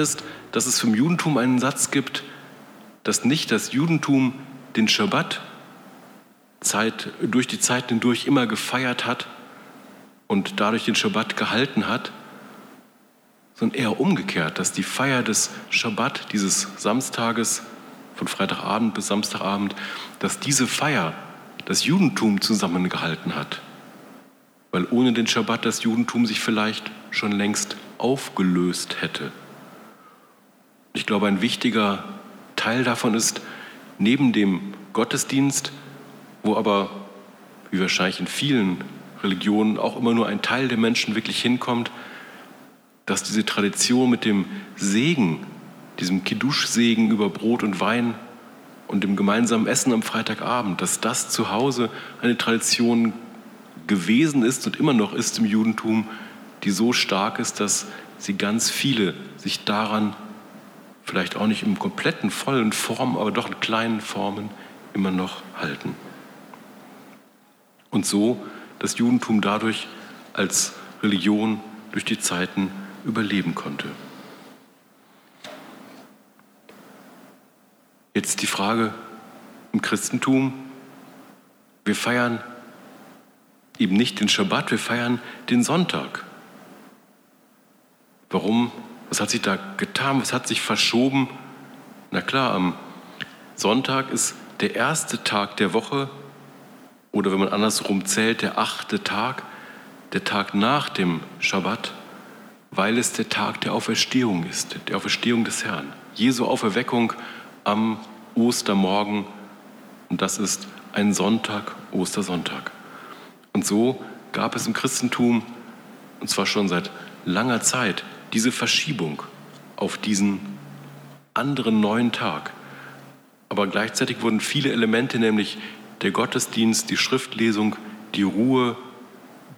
Ist, dass es vom Judentum einen Satz gibt, dass nicht das Judentum den Schabbat Zeit, durch die Zeit hindurch immer gefeiert hat und dadurch den Schabbat gehalten hat, sondern eher umgekehrt, dass die Feier des Schabbat, dieses Samstages von Freitagabend bis Samstagabend, dass diese Feier das Judentum zusammengehalten hat. Weil ohne den Schabbat das Judentum sich vielleicht schon längst aufgelöst hätte. Ich glaube, ein wichtiger Teil davon ist, neben dem Gottesdienst, wo aber, wie wahrscheinlich in vielen Religionen, auch immer nur ein Teil der Menschen wirklich hinkommt, dass diese Tradition mit dem Segen, diesem Kiddush-Segen über Brot und Wein und dem gemeinsamen Essen am Freitagabend, dass das zu Hause eine Tradition gewesen ist und immer noch ist im Judentum, die so stark ist, dass sie ganz viele sich daran vielleicht auch nicht im kompletten, vollen Form, aber doch in kleinen Formen immer noch halten. Und so das Judentum dadurch als Religion durch die Zeiten überleben konnte. Jetzt die Frage im Christentum. Wir feiern eben nicht den Schabbat, wir feiern den Sonntag. Warum was hat sich da getan? Was hat sich verschoben? Na klar, am Sonntag ist der erste Tag der Woche oder wenn man andersrum zählt, der achte Tag, der Tag nach dem Schabbat, weil es der Tag der Auferstehung ist, der Auferstehung des Herrn. Jesu Auferweckung am Ostermorgen und das ist ein Sonntag, Ostersonntag. Und so gab es im Christentum, und zwar schon seit langer Zeit, diese Verschiebung auf diesen anderen neuen Tag. Aber gleichzeitig wurden viele Elemente, nämlich der Gottesdienst, die Schriftlesung, die Ruhe,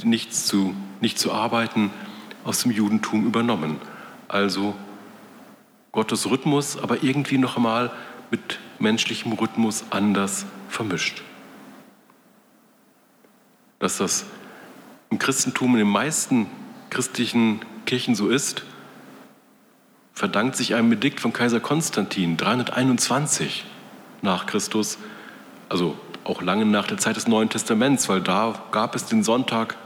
nichts zu, nicht zu arbeiten, aus dem Judentum übernommen. Also Gottes Rhythmus, aber irgendwie noch einmal mit menschlichem Rhythmus anders vermischt. Dass das im Christentum in den meisten christlichen Kirchen so ist, verdankt sich einem Edikt von Kaiser Konstantin 321 nach Christus, also auch lange nach der Zeit des Neuen Testaments, weil da gab es den Sonntag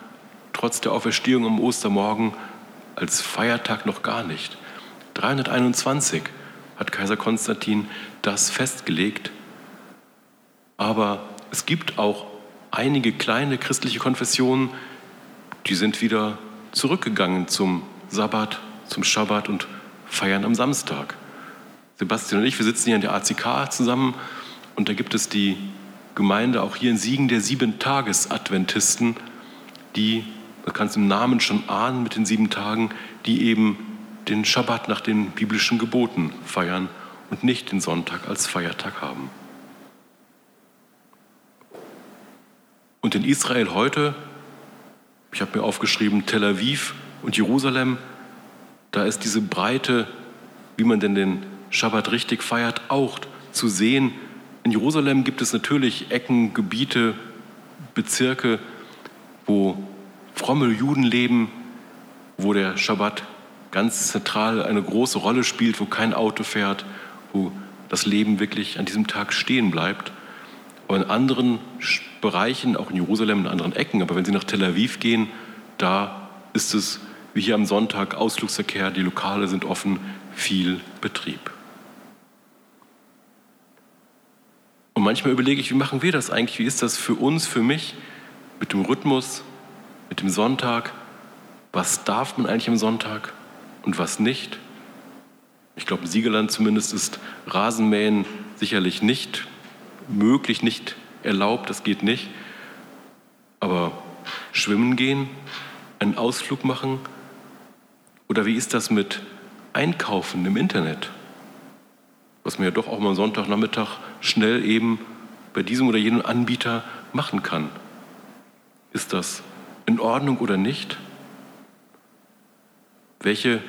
trotz der Auferstehung am Ostermorgen als Feiertag noch gar nicht. 321 hat Kaiser Konstantin das festgelegt. Aber es gibt auch einige kleine christliche Konfessionen, die sind wieder zurückgegangen zum Sabbat, zum Schabbat und feiern am Samstag. Sebastian und ich, wir sitzen hier in der ACK zusammen und da gibt es die Gemeinde auch hier in Siegen der Sieben-Tages-Adventisten, die, man kann es im Namen schon ahnen mit den sieben Tagen, die eben den Schabbat nach den biblischen Geboten feiern und nicht den Sonntag als Feiertag haben. Und in Israel heute ich habe mir aufgeschrieben, Tel Aviv und Jerusalem, da ist diese Breite, wie man denn den Schabbat richtig feiert, auch zu sehen. In Jerusalem gibt es natürlich Ecken, Gebiete, Bezirke, wo fromme Juden leben, wo der Schabbat ganz zentral eine große Rolle spielt, wo kein Auto fährt, wo das Leben wirklich an diesem Tag stehen bleibt. In anderen Bereichen, auch in Jerusalem, in anderen Ecken, aber wenn Sie nach Tel Aviv gehen, da ist es wie hier am Sonntag Ausflugsverkehr, die Lokale sind offen, viel Betrieb. Und manchmal überlege ich, wie machen wir das eigentlich? Wie ist das für uns, für mich, mit dem Rhythmus, mit dem Sonntag? Was darf man eigentlich am Sonntag und was nicht? Ich glaube, im Siegerland zumindest ist Rasenmähen sicherlich nicht möglich, nicht erlaubt, das geht nicht. Aber schwimmen gehen, einen Ausflug machen? Oder wie ist das mit einkaufen im Internet, was man ja doch auch mal Sonntagnachmittag schnell eben bei diesem oder jenem Anbieter machen kann. Ist das in Ordnung oder nicht? Welche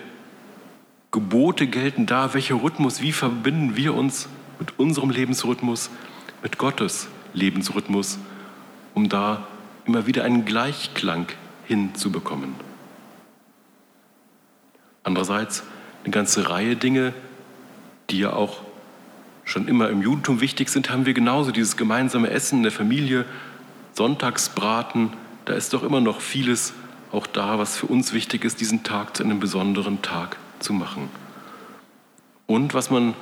Gebote gelten da? Welcher Rhythmus? Wie verbinden wir uns mit unserem Lebensrhythmus, mit Gottes Lebensrhythmus, um da immer wieder einen Gleichklang hinzubekommen? Andererseits eine ganze Reihe Dinge, die ja auch schon immer im Judentum wichtig sind, haben wir genauso dieses gemeinsame Essen in der Familie, Sonntagsbraten, da ist doch immer noch vieles auch da, was für uns wichtig ist, diesen Tag zu einem besonderen Tag zu machen. Und was man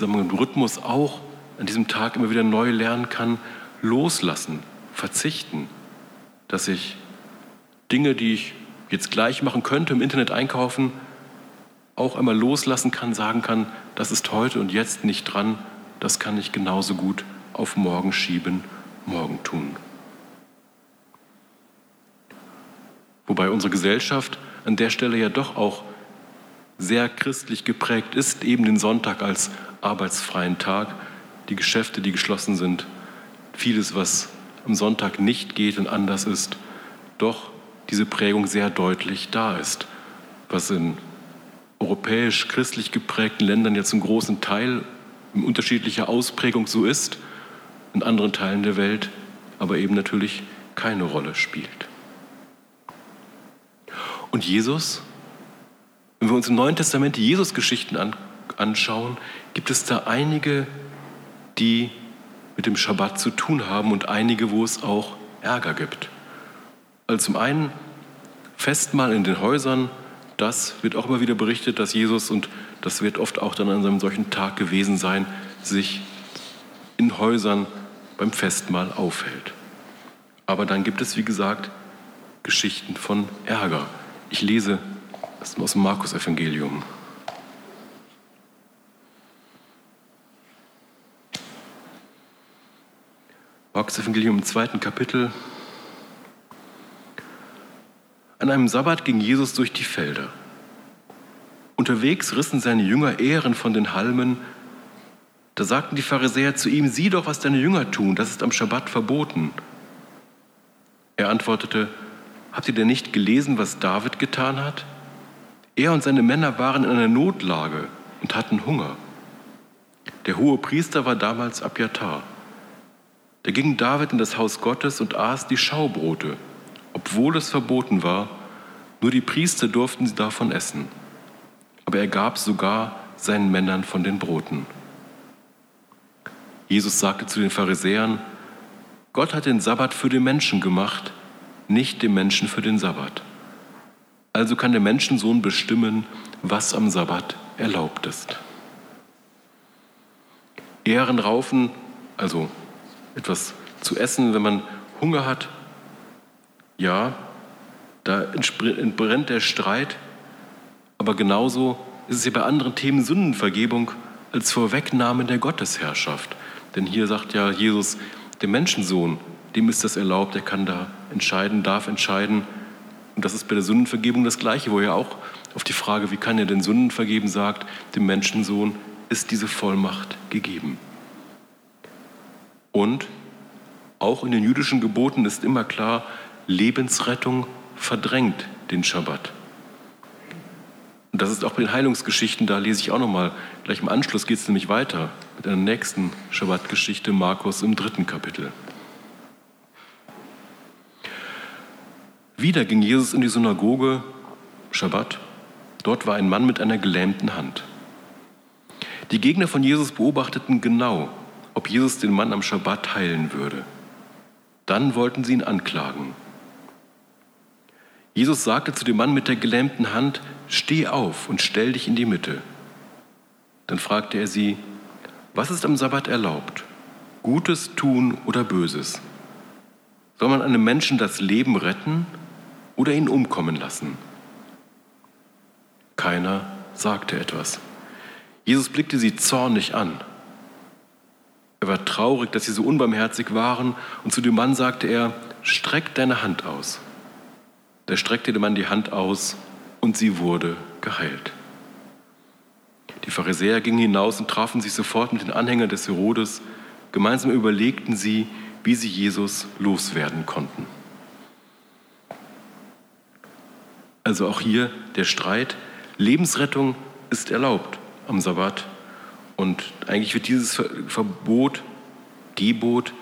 im Rhythmus auch an diesem Tag immer wieder neu lernen kann, loslassen, verzichten, dass ich Dinge, die ich jetzt gleich machen könnte, im Internet einkaufen, auch einmal loslassen kann, sagen kann, das ist heute und jetzt nicht dran, das kann ich genauso gut auf morgen schieben, morgen tun. Wobei unsere Gesellschaft an der Stelle ja doch auch sehr christlich geprägt ist, eben den Sonntag als arbeitsfreien Tag, die Geschäfte, die geschlossen sind, vieles, was am Sonntag nicht geht und anders ist, doch diese Prägung sehr deutlich da ist, was in europäisch christlich geprägten Ländern jetzt zum großen Teil in unterschiedlicher Ausprägung so ist, in anderen Teilen der Welt aber eben natürlich keine Rolle spielt. Und Jesus, wenn wir uns im Neuen Testament die Jesus-Geschichten an, anschauen, gibt es da einige, die mit dem Schabbat zu tun haben und einige, wo es auch Ärger gibt. Also zum einen Festmahl in den Häusern, das wird auch immer wieder berichtet, dass Jesus, und das wird oft auch dann an einem solchen Tag gewesen sein, sich in Häusern beim Festmahl aufhält. Aber dann gibt es, wie gesagt, Geschichten von Ärger. Ich lese aus dem Markus-Evangelium. Markus-Evangelium im zweiten Kapitel. An einem Sabbat ging Jesus durch die Felder. Unterwegs rissen seine Jünger Ehren von den Halmen. Da sagten die Pharisäer zu ihm, sieh doch, was deine Jünger tun, das ist am Schabbat verboten. Er antwortete, Habt ihr denn nicht gelesen, was David getan hat? Er und seine Männer waren in einer Notlage und hatten Hunger. Der hohe Priester war damals Abjatar. Da ging David in das Haus Gottes und aß die Schaubrote, obwohl es verboten war, nur die Priester durften davon essen. Aber er gab sogar seinen Männern von den Broten. Jesus sagte zu den Pharisäern, Gott hat den Sabbat für den Menschen gemacht, nicht dem Menschen für den Sabbat. Also kann der Menschensohn bestimmen, was am Sabbat erlaubt ist. Ehrenraufen, also etwas zu essen, wenn man Hunger hat, ja, da entbrennt der Streit, aber genauso ist es ja bei anderen Themen Sündenvergebung als Vorwegnahme der Gottesherrschaft. Denn hier sagt ja Jesus, der Menschensohn dem ist das erlaubt, er kann da entscheiden, darf entscheiden. Und das ist bei der Sündenvergebung das Gleiche, wo er auch auf die Frage, wie kann er denn Sünden vergeben, sagt, dem Menschensohn ist diese Vollmacht gegeben. Und auch in den jüdischen Geboten ist immer klar, Lebensrettung verdrängt den Schabbat. Und das ist auch bei den Heilungsgeschichten, da lese ich auch nochmal, gleich im Anschluss geht es nämlich weiter mit einer nächsten Schabbatgeschichte, Markus im dritten Kapitel. Wieder ging Jesus in die Synagoge, Schabbat. Dort war ein Mann mit einer gelähmten Hand. Die Gegner von Jesus beobachteten genau, ob Jesus den Mann am Schabbat heilen würde. Dann wollten sie ihn anklagen. Jesus sagte zu dem Mann mit der gelähmten Hand, steh auf und stell dich in die Mitte. Dann fragte er sie, was ist am Sabbat erlaubt? Gutes tun oder Böses? Soll man einem Menschen das Leben retten oder ihn umkommen lassen? Keiner sagte etwas. Jesus blickte sie zornig an. Er war traurig, dass sie so unbarmherzig waren, und zu dem Mann sagte er, streck deine Hand aus. Da streckte der Mann die Hand aus und sie wurde geheilt. Die Pharisäer gingen hinaus und trafen sich sofort mit den Anhängern des Herodes. Gemeinsam überlegten sie, wie sie Jesus loswerden konnten. Also auch hier der Streit. Lebensrettung ist erlaubt am Sabbat. Und eigentlich wird dieses Verbot, Gebot,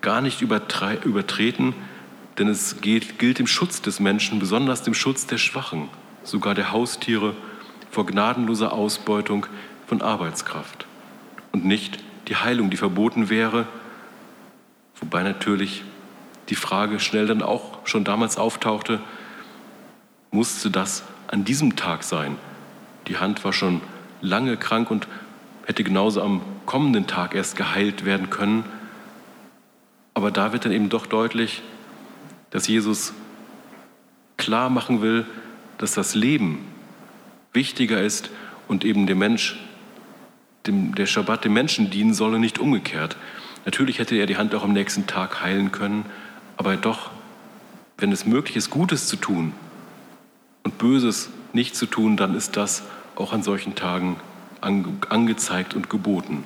gar nicht übertreten, denn es geht, gilt dem Schutz des Menschen, besonders dem Schutz der Schwachen, sogar der Haustiere, vor gnadenloser Ausbeutung von Arbeitskraft. Und nicht die Heilung, die verboten wäre, wobei natürlich die Frage schnell dann auch schon damals auftauchte, musste das an diesem Tag sein? Die Hand war schon lange krank und hätte genauso am kommenden Tag erst geheilt werden können. Aber da wird dann eben doch deutlich, dass Jesus klar machen will, dass das Leben wichtiger ist und eben der Mensch, dem, der Schabbat dem Menschen dienen soll und nicht umgekehrt. Natürlich hätte er die Hand auch am nächsten Tag heilen können, aber doch, wenn es möglich ist, Gutes zu tun und Böses nicht zu tun, dann ist das auch an solchen Tagen angezeigt und geboten.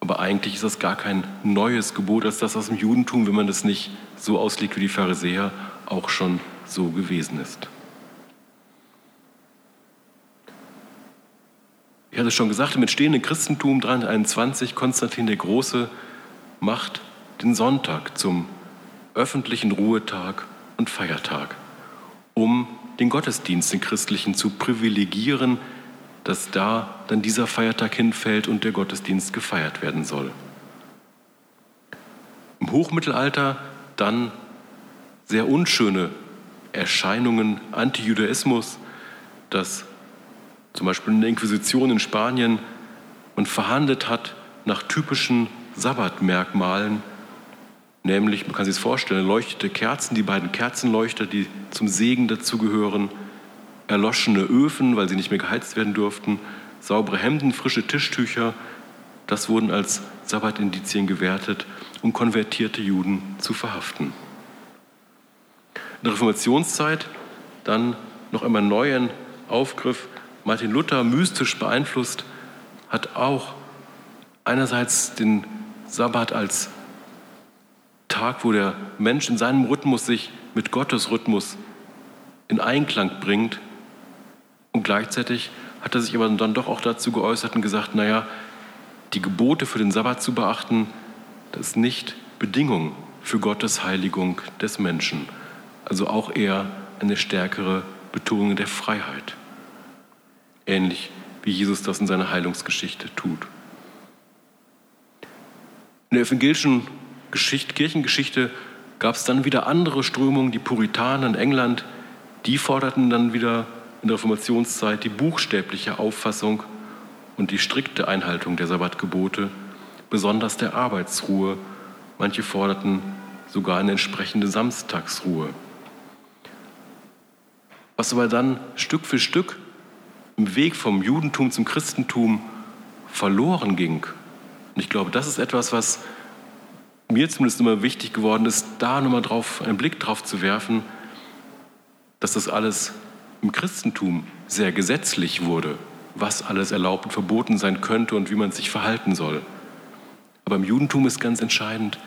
Aber eigentlich ist das gar kein neues Gebot als das aus dem Judentum, wenn man das nicht so auslegt wie die Pharisäer, auch schon so gewesen ist. Ich hatte schon gesagt, im entstehenden Christentum 321 Konstantin der Große macht den Sonntag zum öffentlichen Ruhetag und Feiertag, um den Gottesdienst, den christlichen, zu privilegieren, dass da dann dieser Feiertag hinfällt und der Gottesdienst gefeiert werden soll. Im Hochmittelalter dann sehr unschöne Erscheinungen, Antijudaismus, dass zum Beispiel in der Inquisition in Spanien man verhandelt hat nach typischen Sabbatmerkmalen, nämlich, man kann sich das vorstellen, leuchtete Kerzen, die beiden Kerzenleuchter, die zum Segen dazugehören, erloschene Öfen, weil sie nicht mehr geheizt werden durften, saubere Hemden, frische Tischtücher. Das wurden als Sabbatindizien gewertet, um konvertierte Juden zu verhaften. In der Reformationszeit dann noch einmal neuen Aufgriff. Martin Luther, mystisch beeinflusst, hat auch einerseits den Sabbat als Tag, wo der Mensch in seinem Rhythmus sich mit Gottes Rhythmus in Einklang bringt, und gleichzeitig hat er sich aber dann doch auch dazu geäußert und gesagt, naja, die Gebote für den Sabbat zu beachten, das ist nicht Bedingung für Gottes Heiligung des Menschen. Also auch eher eine stärkere Betonung der Freiheit. Ähnlich wie Jesus das in seiner Heilungsgeschichte tut. In der evangelischen Geschichte, Kirchengeschichte gab es dann wieder andere Strömungen, die Puritaner in England, die forderten dann wieder in der Reformationszeit die buchstäbliche Auffassung und die strikte Einhaltung der Sabbatgebote, besonders der Arbeitsruhe. Manche forderten sogar eine entsprechende Samstagsruhe. Was aber dann Stück für Stück im Weg vom Judentum zum Christentum verloren ging. Und ich glaube, das ist etwas, was mir zumindest immer wichtig geworden ist, da nochmal drauf, einen Blick drauf zu werfen, dass das alles im Christentum sehr gesetzlich wurde, was alles erlaubt und verboten sein könnte und wie man sich verhalten soll. Aber im Judentum ist ganz entscheidend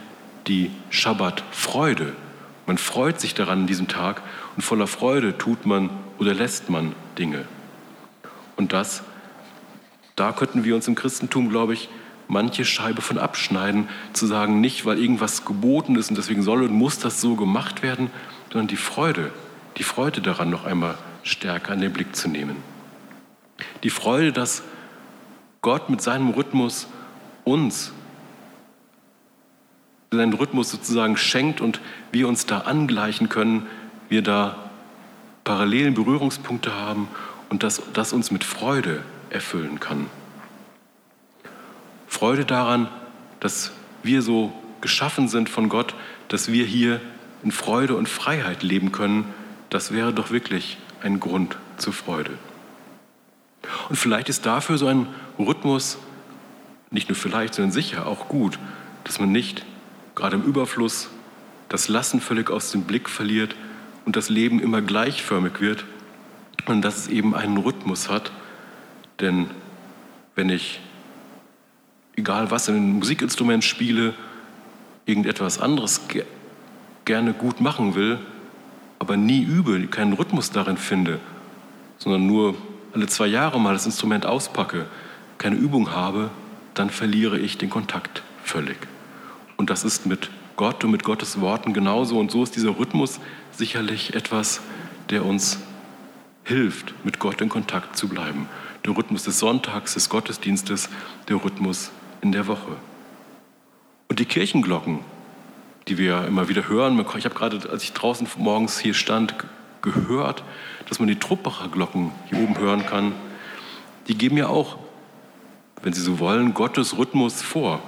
die Schabbat-Freude. Man freut sich daran an diesem Tag und voller Freude tut man oder lässt man Dinge. Und das, da könnten wir uns im Christentum, glaube ich, manche Scheibe von abschneiden, zu sagen, nicht weil irgendwas geboten ist und deswegen soll und muss das so gemacht werden, sondern die Freude, die Freude daran noch einmal stärker in den Blick zu nehmen. Die Freude, dass Gott mit seinem Rhythmus uns seinen Rhythmus sozusagen schenkt und wir uns da angleichen können, wir da parallelen Berührungspunkte haben und dass das uns mit Freude erfüllen kann. Freude daran, dass wir so geschaffen sind von Gott, dass wir hier in Freude und Freiheit leben können, das wäre doch wirklich ein Grund zur Freude. Und vielleicht ist dafür so ein Rhythmus nicht nur vielleicht, sondern sicher auch gut, dass man nicht gerade im Überfluss das Lassen völlig aus dem Blick verliert und das Leben immer gleichförmig wird und dass es eben einen Rhythmus hat. Denn wenn ich, egal was, ein Musikinstrument spiele, irgendetwas anderes ge gerne gut machen will, aber nie übe, keinen Rhythmus darin finde, sondern nur alle zwei Jahre mal das Instrument auspacke, keine Übung habe, dann verliere ich den Kontakt völlig. Und das ist mit Gott und mit Gottes Worten genauso. Und so ist dieser Rhythmus sicherlich etwas, der uns hilft, mit Gott in Kontakt zu bleiben. Der Rhythmus des Sonntags, des Gottesdienstes, der Rhythmus in der Woche. Und die Kirchenglocken, die wir immer wieder hören, ich habe gerade, als ich draußen morgens hier stand, gehört, dass man die Truppacher Glocken hier oben hören kann. Die geben ja auch, wenn Sie so wollen, Gottes Rhythmus vor,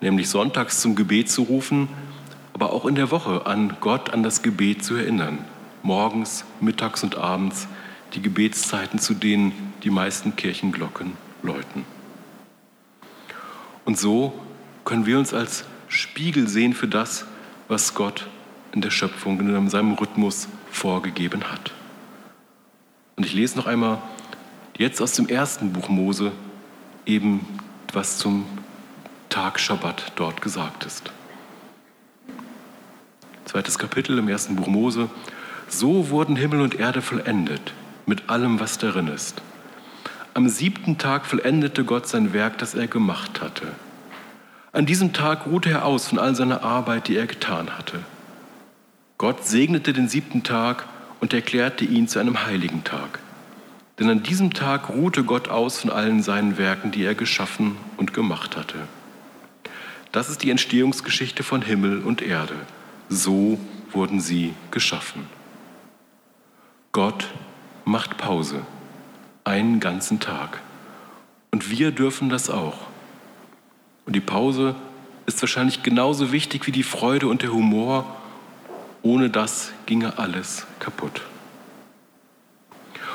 nämlich sonntags zum Gebet zu rufen, aber auch in der Woche an Gott, an das Gebet zu erinnern. Morgens, mittags und abends die Gebetszeiten, zu denen die meisten Kirchenglocken läuten. Und so können wir uns als Spiegel sehen für das, was Gott in der Schöpfung, in seinem Rhythmus vorgegeben hat. Und ich lese noch einmal jetzt aus dem ersten Buch Mose eben, was zum Tag Schabbat dort gesagt ist. Zweites Kapitel im ersten Buch Mose. So wurden Himmel und Erde vollendet mit allem, was darin ist. Am siebten Tag vollendete Gott sein Werk, das er gemacht hatte. An diesem Tag ruhte er aus von all seiner Arbeit, die er getan hatte. Gott segnete den siebten Tag und erklärte ihn zu einem heiligen Tag. Denn an diesem Tag ruhte Gott aus von allen seinen Werken, die er geschaffen und gemacht hatte. Das ist die Entstehungsgeschichte von Himmel und Erde. So wurden sie geschaffen. Gott macht Pause, einen ganzen Tag. Und wir dürfen das auch. Und die Pause ist wahrscheinlich genauso wichtig wie die Freude und der Humor. Ohne das ginge alles kaputt.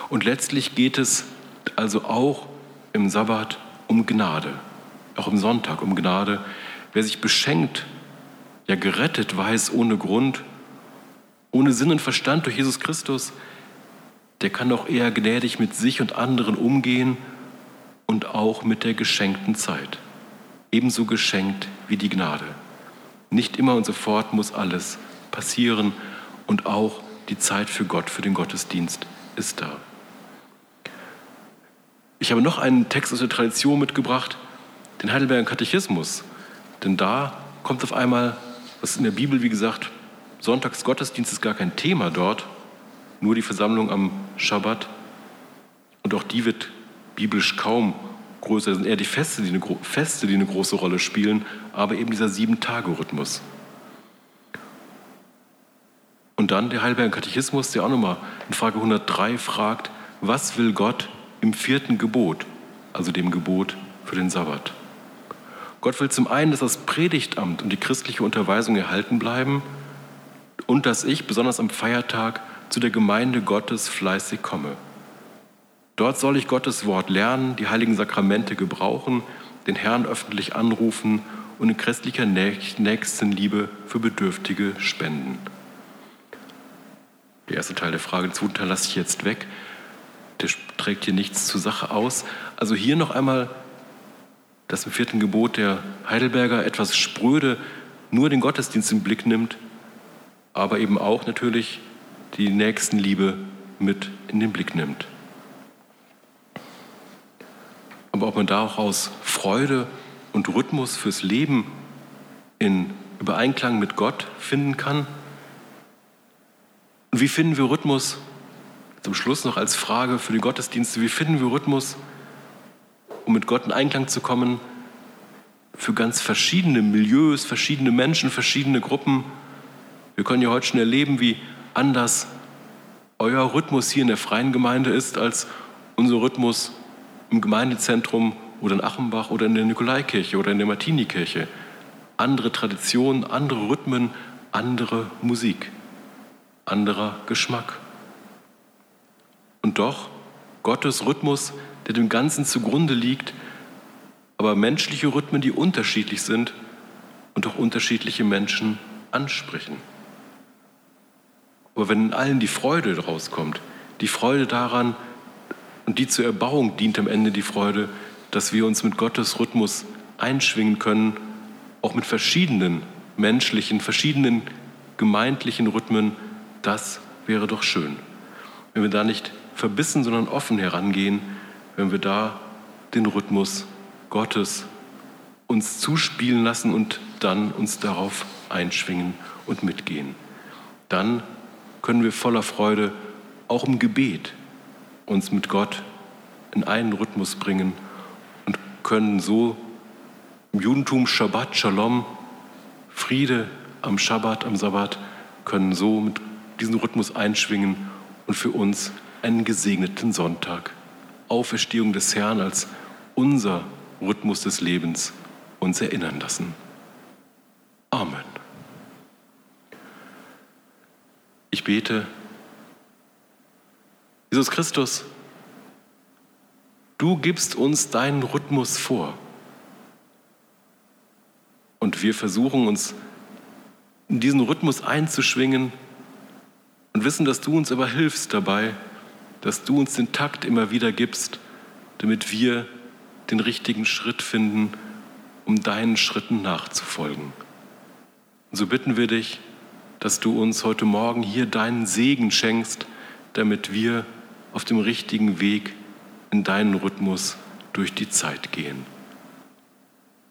Und letztlich geht es also auch im Sabbat um Gnade, auch im Sonntag um Gnade. Wer sich beschenkt, ja gerettet weiß ohne Grund, ohne Sinn und Verstand durch Jesus Christus, der kann auch eher gnädig mit sich und anderen umgehen und auch mit der geschenkten Zeit ebenso geschenkt wie die Gnade. Nicht immer und sofort muss alles passieren und auch die Zeit für Gott, für den Gottesdienst ist da. Ich habe noch einen Text aus der Tradition mitgebracht, den Heidelberger Katechismus. Denn da kommt auf einmal, was in der Bibel, wie gesagt, Sonntagsgottesdienst ist gar kein Thema dort, nur die Versammlung am Schabbat. Und auch die wird biblisch kaum größer sind eher die Feste die, eine, Feste, die eine große Rolle spielen, aber eben dieser Sieben-Tage-Rhythmus. Und dann der Heidelberger Katechismus, der auch nochmal in Frage 103 fragt, was will Gott im vierten Gebot, also dem Gebot für den Sabbat? Gott will zum einen, dass das Predigtamt und die christliche Unterweisung erhalten bleiben und dass ich, besonders am Feiertag, zu der Gemeinde Gottes fleißig komme. Dort soll ich Gottes Wort lernen, die heiligen Sakramente gebrauchen, den Herrn öffentlich anrufen und in christlicher Nächstenliebe für Bedürftige spenden. Der erste Teil der Frage, den zweiten Teil lasse ich jetzt weg. Der trägt hier nichts zur Sache aus. Also hier noch einmal dass im vierten Gebot der Heidelberger etwas spröde nur den Gottesdienst im Blick nimmt, aber eben auch natürlich die Nächstenliebe mit in den Blick nimmt aber ob man da auch aus Freude und Rhythmus fürs Leben in Übereinklang mit Gott finden kann. Und wie finden wir Rhythmus? Zum Schluss noch als Frage für die Gottesdienste, wie finden wir Rhythmus, um mit Gott in Einklang zu kommen, für ganz verschiedene Milieus, verschiedene Menschen, verschiedene Gruppen. Wir können ja heute schon erleben, wie anders euer Rhythmus hier in der freien Gemeinde ist als unser Rhythmus im Gemeindezentrum oder in Achenbach oder in der Nikolaikirche oder in der Martinikirche. Andere Traditionen, andere Rhythmen, andere Musik, anderer Geschmack. Und doch Gottes Rhythmus, der dem Ganzen zugrunde liegt, aber menschliche Rhythmen, die unterschiedlich sind und auch unterschiedliche Menschen ansprechen. Aber wenn in allen die Freude daraus kommt, die Freude daran, und die zur Erbauung dient am Ende die Freude, dass wir uns mit Gottes Rhythmus einschwingen können, auch mit verschiedenen menschlichen, verschiedenen gemeindlichen Rhythmen, das wäre doch schön. Wenn wir da nicht verbissen, sondern offen herangehen, wenn wir da den Rhythmus Gottes uns zuspielen lassen und dann uns darauf einschwingen und mitgehen. Dann können wir voller Freude auch im Gebet uns mit Gott in einen Rhythmus bringen und können so im Judentum Shabbat, Shalom, Friede am Shabbat, am Sabbat, können so mit diesem Rhythmus einschwingen und für uns einen gesegneten Sonntag, Auferstehung des Herrn als unser Rhythmus des Lebens uns erinnern lassen. Amen. Ich bete, Jesus Christus, du gibst uns deinen Rhythmus vor. Und wir versuchen uns in diesen Rhythmus einzuschwingen und wissen, dass du uns aber hilfst dabei, dass du uns den Takt immer wieder gibst, damit wir den richtigen Schritt finden, um deinen Schritten nachzufolgen. Und so bitten wir dich, dass du uns heute Morgen hier deinen Segen schenkst, damit wir auf dem richtigen Weg in deinen Rhythmus durch die Zeit gehen.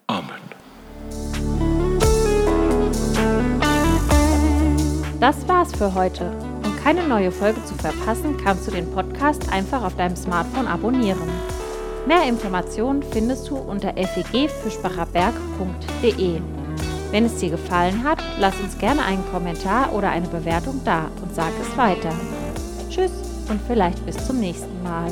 Amen. Das war's für heute. Um keine neue Folge zu verpassen, kannst du den Podcast einfach auf deinem Smartphone abonnieren. Mehr Informationen findest du unter fegfischbacherberg.de. Wenn es dir gefallen hat, lass uns gerne einen Kommentar oder eine Bewertung da und sag es weiter. Tschüss und vielleicht bis zum nächsten Mal.